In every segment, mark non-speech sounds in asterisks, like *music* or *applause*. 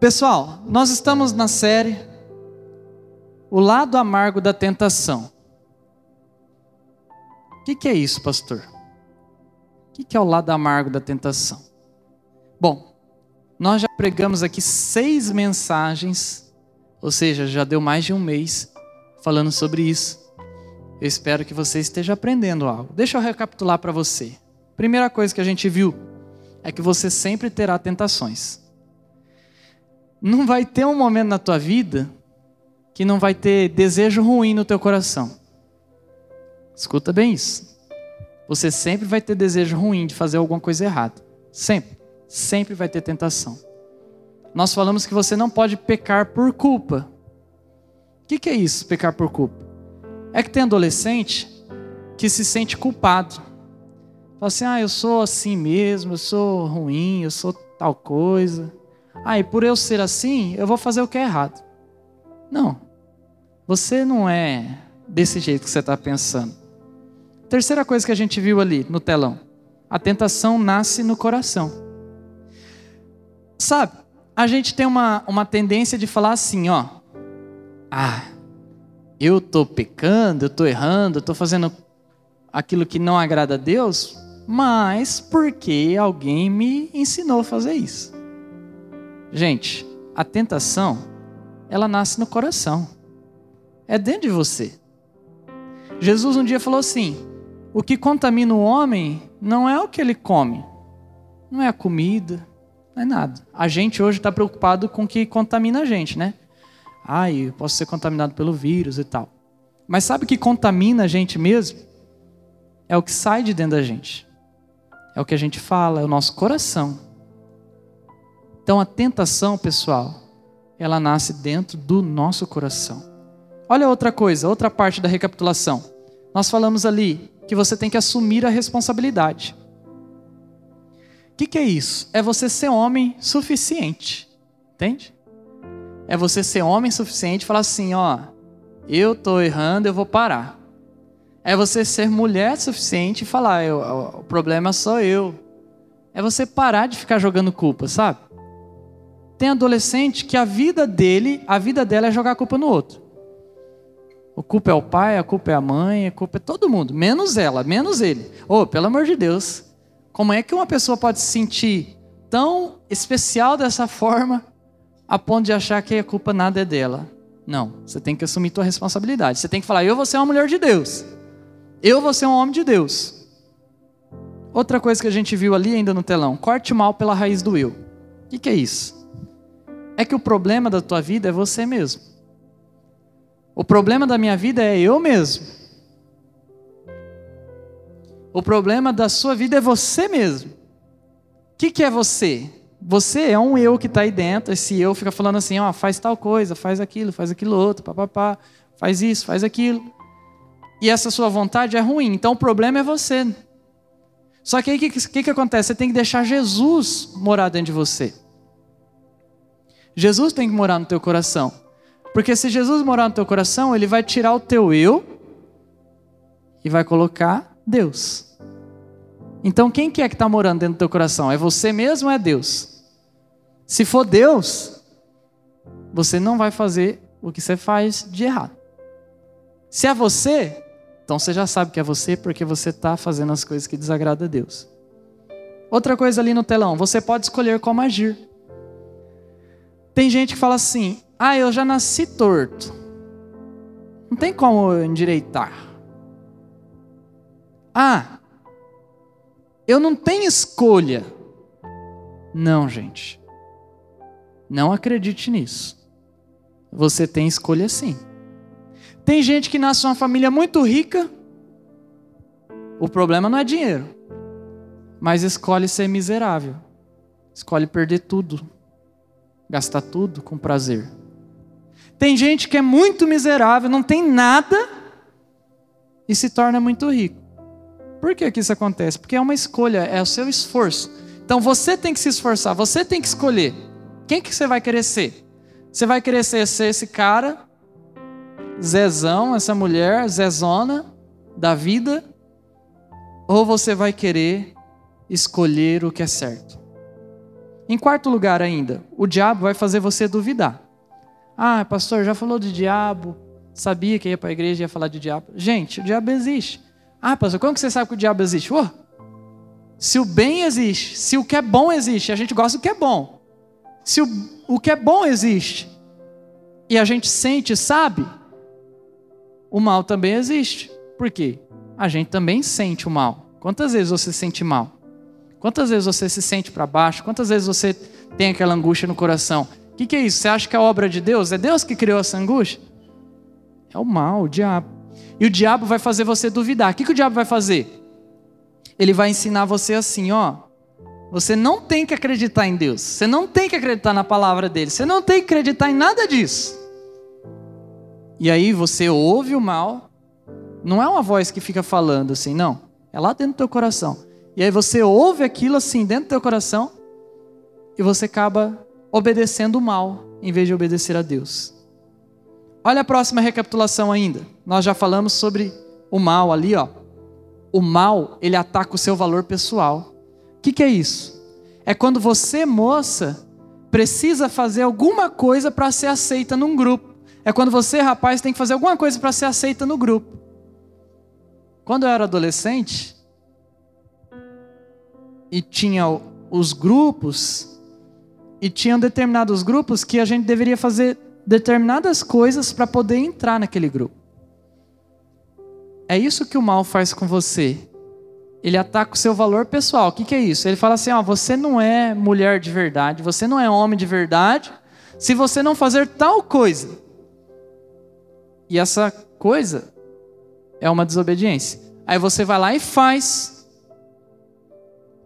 Pessoal, nós estamos na série O Lado Amargo da Tentação. O que, que, é isso, pastor? O que, que é o lado amargo da tentação? Bom, nós já pregamos aqui seis mensagens, ou seja, já deu mais de um mês falando sobre isso. Eu espero que você esteja aprendendo algo. Deixa eu recapitular para você. Primeira coisa que a gente viu é que você sempre terá tentações. Não vai ter um momento na tua vida que não vai ter desejo ruim no teu coração. Escuta bem isso. Você sempre vai ter desejo ruim de fazer alguma coisa errada. Sempre. Sempre vai ter tentação. Nós falamos que você não pode pecar por culpa. O que, que é isso, pecar por culpa? É que tem adolescente que se sente culpado. Fala assim: ah, eu sou assim mesmo, eu sou ruim, eu sou tal coisa. Ah, e por eu ser assim, eu vou fazer o que é errado. Não. Você não é desse jeito que você está pensando. Terceira coisa que a gente viu ali no telão: a tentação nasce no coração. Sabe, a gente tem uma, uma tendência de falar assim, ó. Ah, eu estou pecando, eu estou errando, eu estou fazendo aquilo que não agrada a Deus, mas porque alguém me ensinou a fazer isso. Gente, a tentação, ela nasce no coração. É dentro de você. Jesus um dia falou assim: o que contamina o homem não é o que ele come, não é a comida, não é nada. A gente hoje está preocupado com o que contamina a gente, né? Ai, eu posso ser contaminado pelo vírus e tal. Mas sabe o que contamina a gente mesmo? É o que sai de dentro da gente. É o que a gente fala, é o nosso coração. Então a tentação, pessoal, ela nasce dentro do nosso coração. Olha outra coisa, outra parte da recapitulação. Nós falamos ali que você tem que assumir a responsabilidade. O que, que é isso? É você ser homem suficiente. Entende? É você ser homem suficiente e falar assim: ó, eu estou errando, eu vou parar. É você ser mulher suficiente e falar: o problema sou eu. É você parar de ficar jogando culpa, sabe? Tem adolescente que a vida dele, a vida dela é jogar a culpa no outro. A culpa é o pai, a culpa é a mãe, a culpa é todo mundo, menos ela, menos ele. Oh, pelo amor de Deus, como é que uma pessoa pode se sentir tão especial dessa *laughs* forma a ponto de achar que a culpa nada é dela? Não, você tem que assumir tua responsabilidade. Você tem que falar: eu vou ser uma mulher de Deus. Eu vou ser um homem de Deus. Outra coisa que a gente viu ali ainda no telão: corte mal pela raiz do eu. O que, que é isso? É que o problema da tua vida é você mesmo. O problema da minha vida é eu mesmo. O problema da sua vida é você mesmo. O que, que é você? Você é um eu que está aí dentro. Esse eu fica falando assim: ó, faz tal coisa, faz aquilo, faz aquilo outro, papapá, faz isso, faz aquilo. E essa sua vontade é ruim. Então o problema é você. Só que aí o que, que, que acontece? Você tem que deixar Jesus morar dentro de você. Jesus tem que morar no teu coração. Porque se Jesus morar no teu coração, ele vai tirar o teu eu e vai colocar Deus. Então quem que é que está morando dentro do teu coração? É você mesmo ou é Deus? Se for Deus, você não vai fazer o que você faz de errado. Se é você, então você já sabe que é você porque você está fazendo as coisas que desagradam a Deus. Outra coisa ali no telão, você pode escolher como agir. Tem gente que fala assim: ah, eu já nasci torto. Não tem como endireitar. Ah, eu não tenho escolha. Não, gente. Não acredite nisso. Você tem escolha sim. Tem gente que nasce numa família muito rica. O problema não é dinheiro. Mas escolhe ser miserável. Escolhe perder tudo gastar tudo com prazer. Tem gente que é muito miserável, não tem nada e se torna muito rico. Por que, que isso acontece? Porque é uma escolha, é o seu esforço. Então você tem que se esforçar, você tem que escolher. Quem que você vai querer ser? Você vai querer ser, ser esse cara, Zezão, essa mulher, Zezona da vida? Ou você vai querer escolher o que é certo? Em quarto lugar ainda, o diabo vai fazer você duvidar. Ah, pastor, já falou de diabo, sabia que ia para a igreja e ia falar de diabo. Gente, o diabo existe. Ah, pastor, como que você sabe que o diabo existe? Oh, se o bem existe, se o que é bom existe, a gente gosta do que é bom. Se o, o que é bom existe e a gente sente, sabe, o mal também existe. Por quê? A gente também sente o mal. Quantas vezes você sente mal? Quantas vezes você se sente para baixo? Quantas vezes você tem aquela angústia no coração? O que, que é isso? Você acha que é obra de Deus? É Deus que criou essa angústia? É o mal, o diabo. E o diabo vai fazer você duvidar. O que, que o diabo vai fazer? Ele vai ensinar você assim, ó. Você não tem que acreditar em Deus. Você não tem que acreditar na palavra dele. Você não tem que acreditar em nada disso. E aí você ouve o mal. Não é uma voz que fica falando assim, não. É lá dentro do teu coração. E aí você ouve aquilo assim dentro do teu coração e você acaba obedecendo o mal em vez de obedecer a Deus. Olha a próxima recapitulação ainda. Nós já falamos sobre o mal ali, ó. O mal, ele ataca o seu valor pessoal. O que, que é isso? É quando você, moça, precisa fazer alguma coisa para ser aceita num grupo. É quando você, rapaz, tem que fazer alguma coisa para ser aceita no grupo. Quando eu era adolescente e tinha os grupos, e tinham determinados grupos que a gente deveria fazer determinadas coisas para poder entrar naquele grupo. É isso que o mal faz com você. Ele ataca o seu valor pessoal. O que, que é isso? Ele fala assim: ó, você não é mulher de verdade, você não é homem de verdade, se você não fazer tal coisa. E essa coisa é uma desobediência. Aí você vai lá e faz.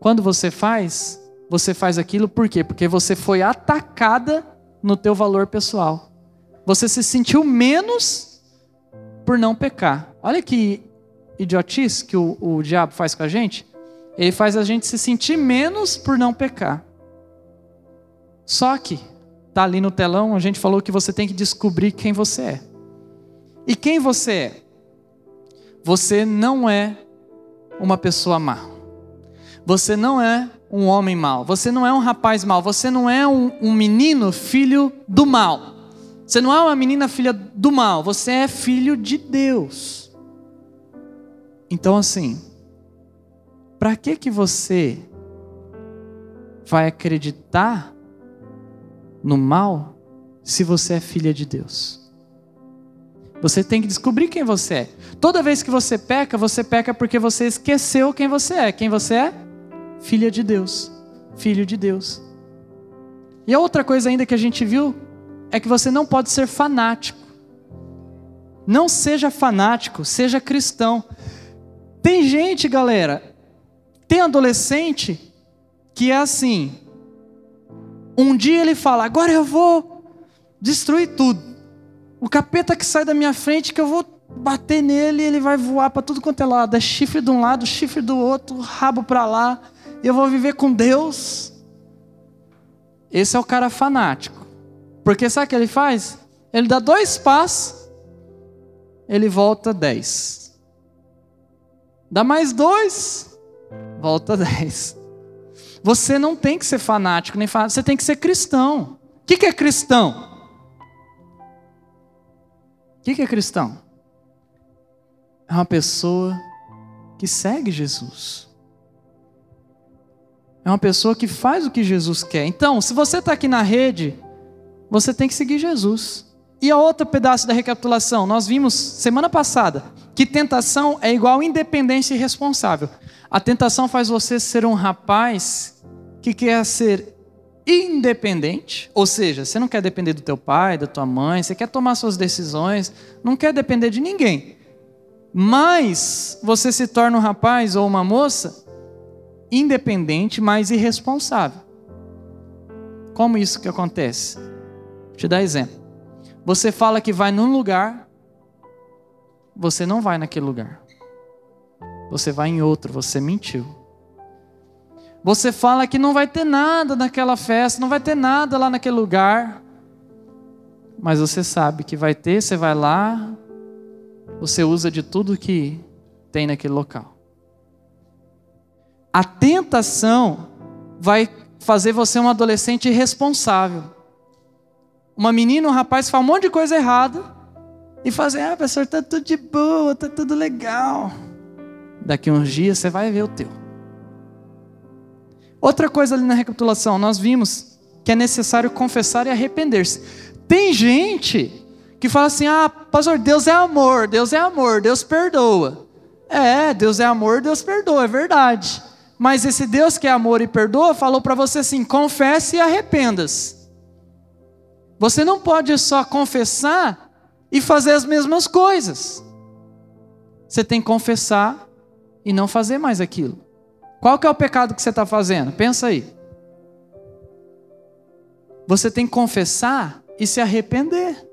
Quando você faz, você faz aquilo por quê? Porque você foi atacada no teu valor pessoal. Você se sentiu menos por não pecar. Olha que idiotice que o, o diabo faz com a gente. Ele faz a gente se sentir menos por não pecar. Só que, tá ali no telão, a gente falou que você tem que descobrir quem você é. E quem você é? Você não é uma pessoa má. Você não é um homem mau. Você não é um rapaz mau. Você não é um, um menino filho do mal. Você não é uma menina filha do mal. Você é filho de Deus. Então, assim, para que que você vai acreditar no mal se você é filha de Deus? Você tem que descobrir quem você é. Toda vez que você peca, você peca porque você esqueceu quem você é. Quem você é? Filha de Deus, filho de Deus. E a outra coisa ainda que a gente viu é que você não pode ser fanático. Não seja fanático, seja cristão. Tem gente, galera, tem adolescente que é assim. Um dia ele fala: agora eu vou destruir tudo. O capeta que sai da minha frente, que eu vou bater nele, ele vai voar para tudo quanto é lado. É chifre de um lado, chifre do outro, rabo para lá eu vou viver com Deus. Esse é o cara fanático. Porque sabe o que ele faz? Ele dá dois passos, ele volta dez. Dá mais dois, volta dez. Você não tem que ser fanático, nem fanático, você tem que ser cristão. O que é cristão? O que é cristão? É uma pessoa que segue Jesus. É uma pessoa que faz o que Jesus quer. Então, se você está aqui na rede, você tem que seguir Jesus. E a outro pedaço da recapitulação, nós vimos semana passada que tentação é igual independência e responsável. A tentação faz você ser um rapaz que quer ser independente, ou seja, você não quer depender do teu pai, da tua mãe, você quer tomar suas decisões, não quer depender de ninguém. Mas você se torna um rapaz ou uma moça independente, mas irresponsável. Como isso que acontece? Vou te dar exemplo. Você fala que vai num lugar, você não vai naquele lugar. Você vai em outro, você mentiu. Você fala que não vai ter nada naquela festa, não vai ter nada lá naquele lugar. Mas você sabe que vai ter, você vai lá, você usa de tudo que tem naquele local a tentação vai fazer você um adolescente irresponsável. Uma menina, um rapaz fala um monte de coisa errada e fazer, ah, professor, tá tudo de boa, tá tudo legal. Daqui uns dias você vai ver o teu. Outra coisa ali na recapitulação, nós vimos que é necessário confessar e arrepender-se. Tem gente que fala assim: ah, pastor, Deus é amor, Deus é amor, Deus perdoa. É, Deus é amor, Deus perdoa, é verdade. Mas esse Deus que é amor e perdoa falou para você assim: confesse e arrependas. Você não pode só confessar e fazer as mesmas coisas. Você tem que confessar e não fazer mais aquilo. Qual que é o pecado que você está fazendo? Pensa aí. Você tem que confessar e se arrepender.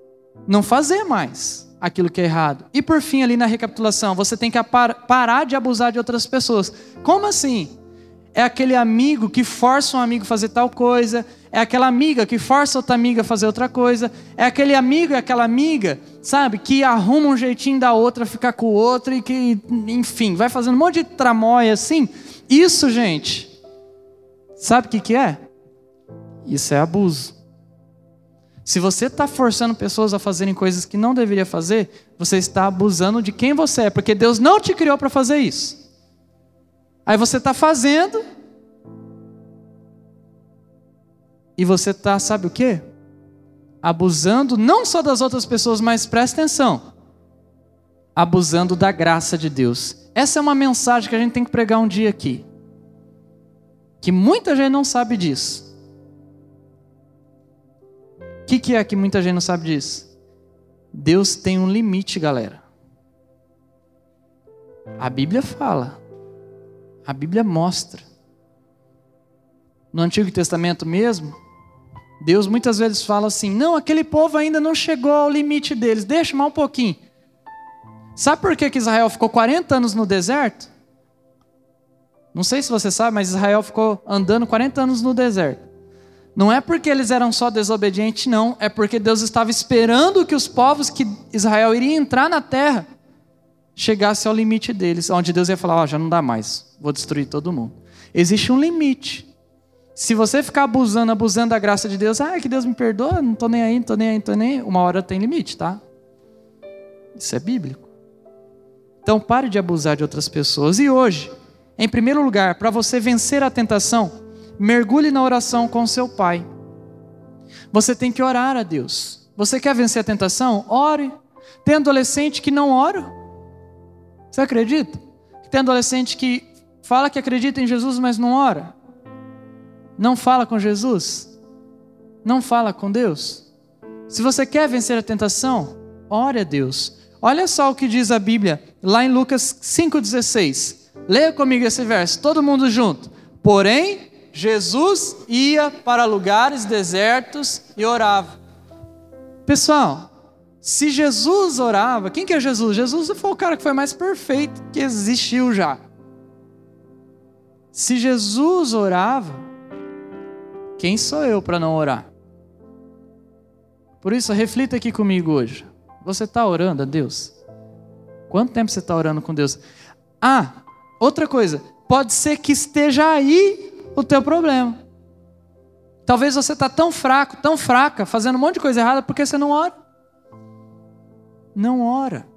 Não fazer mais aquilo que é errado. E por fim, ali na recapitulação, você tem que parar de abusar de outras pessoas. Como assim? É aquele amigo que força um amigo a fazer tal coisa, é aquela amiga que força outra amiga a fazer outra coisa, é aquele amigo e aquela amiga, sabe, que arruma um jeitinho da outra ficar com o outro e que, enfim, vai fazendo um monte de tramóia assim. Isso, gente, sabe o que, que é? Isso é abuso. Se você está forçando pessoas a fazerem coisas que não deveria fazer, você está abusando de quem você é, porque Deus não te criou para fazer isso. Aí você está fazendo, e você está, sabe o que? Abusando não só das outras pessoas, mas presta atenção, abusando da graça de Deus. Essa é uma mensagem que a gente tem que pregar um dia aqui, que muita gente não sabe disso. O que, que é que muita gente não sabe disso? Deus tem um limite, galera. A Bíblia fala. A Bíblia mostra. No Antigo Testamento mesmo, Deus muitas vezes fala assim: não, aquele povo ainda não chegou ao limite deles, deixa mais um pouquinho. Sabe por que, que Israel ficou 40 anos no deserto? Não sei se você sabe, mas Israel ficou andando 40 anos no deserto. Não é porque eles eram só desobedientes, não. É porque Deus estava esperando que os povos que Israel iria entrar na terra chegasse ao limite deles, onde Deus ia falar: oh, já não dá mais, vou destruir todo mundo. Existe um limite. Se você ficar abusando, abusando da graça de Deus, ah, que Deus me perdoa, não estou nem aí, não estou nem aí, não estou nem aí, uma hora tem limite, tá? Isso é bíblico. Então pare de abusar de outras pessoas. E hoje, em primeiro lugar, para você vencer a tentação, mergulhe na oração com seu pai. Você tem que orar a Deus. Você quer vencer a tentação? Ore. Tem adolescente que não ora. Você acredita? Tem adolescente que fala que acredita em Jesus, mas não ora. Não fala com Jesus. Não fala com Deus. Se você quer vencer a tentação, ore a Deus. Olha só o que diz a Bíblia lá em Lucas 5,16. Leia comigo esse verso, todo mundo junto. Porém, Jesus ia para lugares desertos e orava. Pessoal, se Jesus orava, quem que é Jesus? Jesus foi o cara que foi mais perfeito que existiu já. Se Jesus orava, quem sou eu para não orar? Por isso, reflita aqui comigo hoje. Você está orando a Deus? Quanto tempo você está orando com Deus? Ah, outra coisa, pode ser que esteja aí o teu problema. Talvez você está tão fraco, tão fraca, fazendo um monte de coisa errada porque você não ora. Não ora.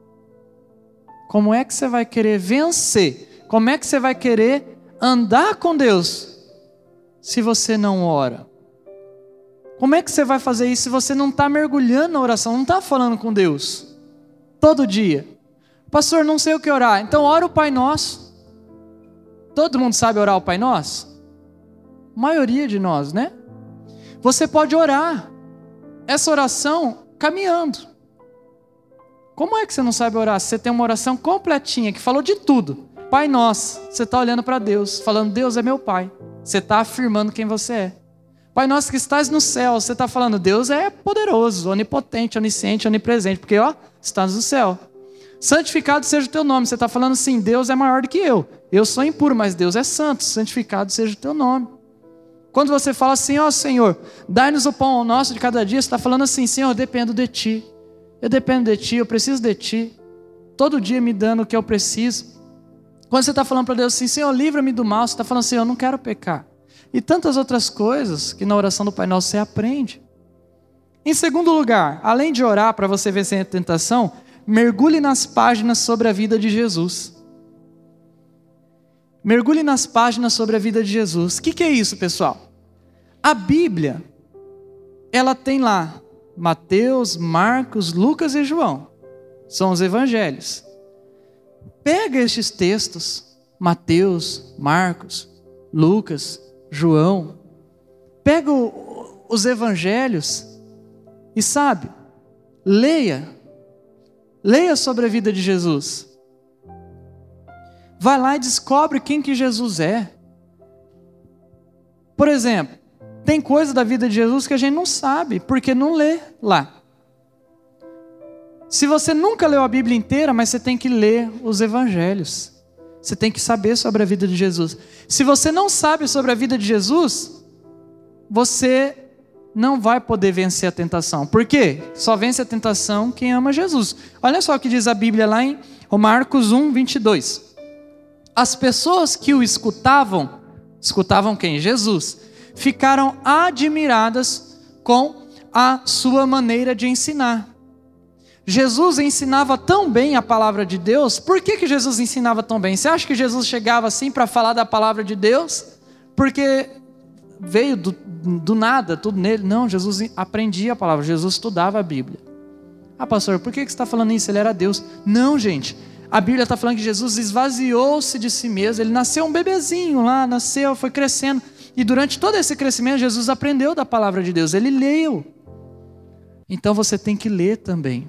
Como é que você vai querer vencer? Como é que você vai querer andar com Deus se você não ora? Como é que você vai fazer isso se você não está mergulhando na oração, não está falando com Deus todo dia? Pastor, não sei o que orar. Então ora o Pai Nosso. Todo mundo sabe orar o Pai Nosso? Maioria de nós, né? Você pode orar essa oração caminhando. Como é que você não sabe orar? Você tem uma oração completinha que falou de tudo. Pai nosso, você está olhando para Deus, falando: Deus é meu Pai. Você está afirmando quem você é. Pai nosso que estás no céu, você está falando: Deus é poderoso, onipotente, onisciente, onipresente, porque ó, estás no céu. Santificado seja o teu nome. Você está falando assim: Deus é maior do que eu. Eu sou impuro, mas Deus é santo. Santificado seja o teu nome. Quando você fala assim, ó oh, Senhor, dai-nos o pão nosso de cada dia, você está falando assim, Senhor, eu dependo de Ti. Eu dependo de Ti, eu preciso de Ti. Todo dia me dando o que eu preciso. Quando você está falando para Deus assim, Senhor, livra-me do mal, você está falando assim, eu não quero pecar. e tantas outras coisas que na oração do Pai Nosso você aprende. Em segundo lugar, além de orar para você vencer a tentação, mergulhe nas páginas sobre a vida de Jesus. Mergulhe nas páginas sobre a vida de Jesus. O que, que é isso, pessoal? A Bíblia, ela tem lá Mateus, Marcos, Lucas e João. São os evangelhos. Pega estes textos, Mateus, Marcos, Lucas, João, pega o, os evangelhos e sabe, leia, leia sobre a vida de Jesus. Vai lá e descobre quem que Jesus é. Por exemplo, tem coisa da vida de Jesus que a gente não sabe, porque não lê lá. Se você nunca leu a Bíblia inteira, mas você tem que ler os evangelhos. Você tem que saber sobre a vida de Jesus. Se você não sabe sobre a vida de Jesus, você não vai poder vencer a tentação. Por quê? Só vence a tentação quem ama Jesus. Olha só o que diz a Bíblia lá em Marcos 1, 22. As pessoas que o escutavam, escutavam quem? Jesus ficaram admiradas com a sua maneira de ensinar. Jesus ensinava tão bem a palavra de Deus, por que, que Jesus ensinava tão bem? Você acha que Jesus chegava assim para falar da palavra de Deus? Porque veio do, do nada, tudo nele? Não, Jesus aprendia a palavra, Jesus estudava a Bíblia. Ah, pastor, por que, que você está falando isso? Ele era Deus. Não, gente. A Bíblia está falando que Jesus esvaziou-se de si mesmo. Ele nasceu um bebezinho lá, nasceu, foi crescendo. E durante todo esse crescimento, Jesus aprendeu da palavra de Deus, ele leu. Então você tem que ler também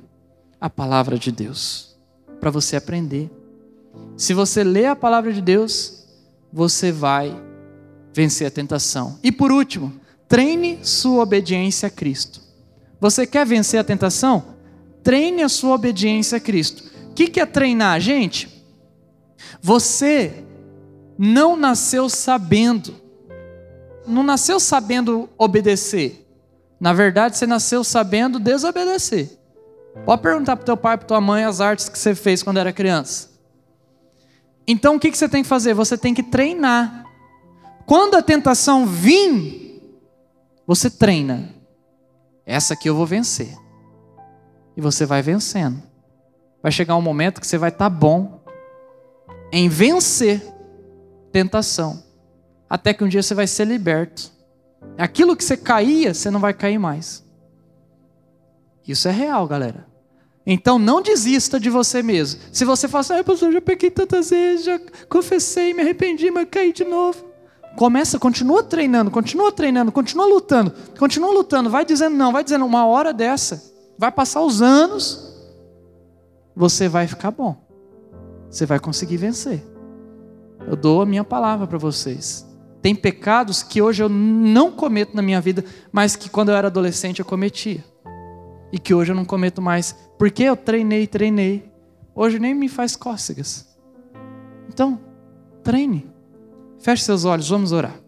a palavra de Deus, para você aprender. Se você lê a palavra de Deus, você vai vencer a tentação. E por último, treine sua obediência a Cristo. Você quer vencer a tentação? Treine a sua obediência a Cristo. O que é treinar, gente? Você não nasceu sabendo não nasceu sabendo obedecer. Na verdade, você nasceu sabendo desobedecer. Pode perguntar para teu pai para tua mãe as artes que você fez quando era criança. Então, o que você tem que fazer? Você tem que treinar. Quando a tentação vir, você treina. Essa aqui eu vou vencer. E você vai vencendo. Vai chegar um momento que você vai estar tá bom em vencer tentação até que um dia você vai ser liberto. Aquilo que você caía, você não vai cair mais. Isso é real, galera. Então não desista de você mesmo. Se você fala assim, ah, pastor, já pequei tantas vezes, já confessei, me arrependi, mas caí de novo. Começa, continua treinando, continua treinando, continua lutando, continua lutando, vai dizendo não, vai dizendo uma hora dessa, vai passar os anos, você vai ficar bom. Você vai conseguir vencer. Eu dou a minha palavra para vocês. Tem pecados que hoje eu não cometo na minha vida, mas que quando eu era adolescente eu cometia. E que hoje eu não cometo mais. Porque eu treinei, treinei. Hoje nem me faz cócegas. Então, treine. Feche seus olhos, vamos orar.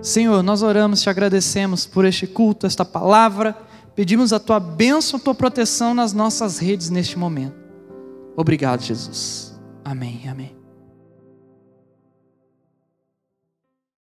Senhor, nós oramos, te agradecemos por este culto, esta palavra. Pedimos a tua bênção, a tua proteção nas nossas redes neste momento. Obrigado, Jesus. Amém, amém.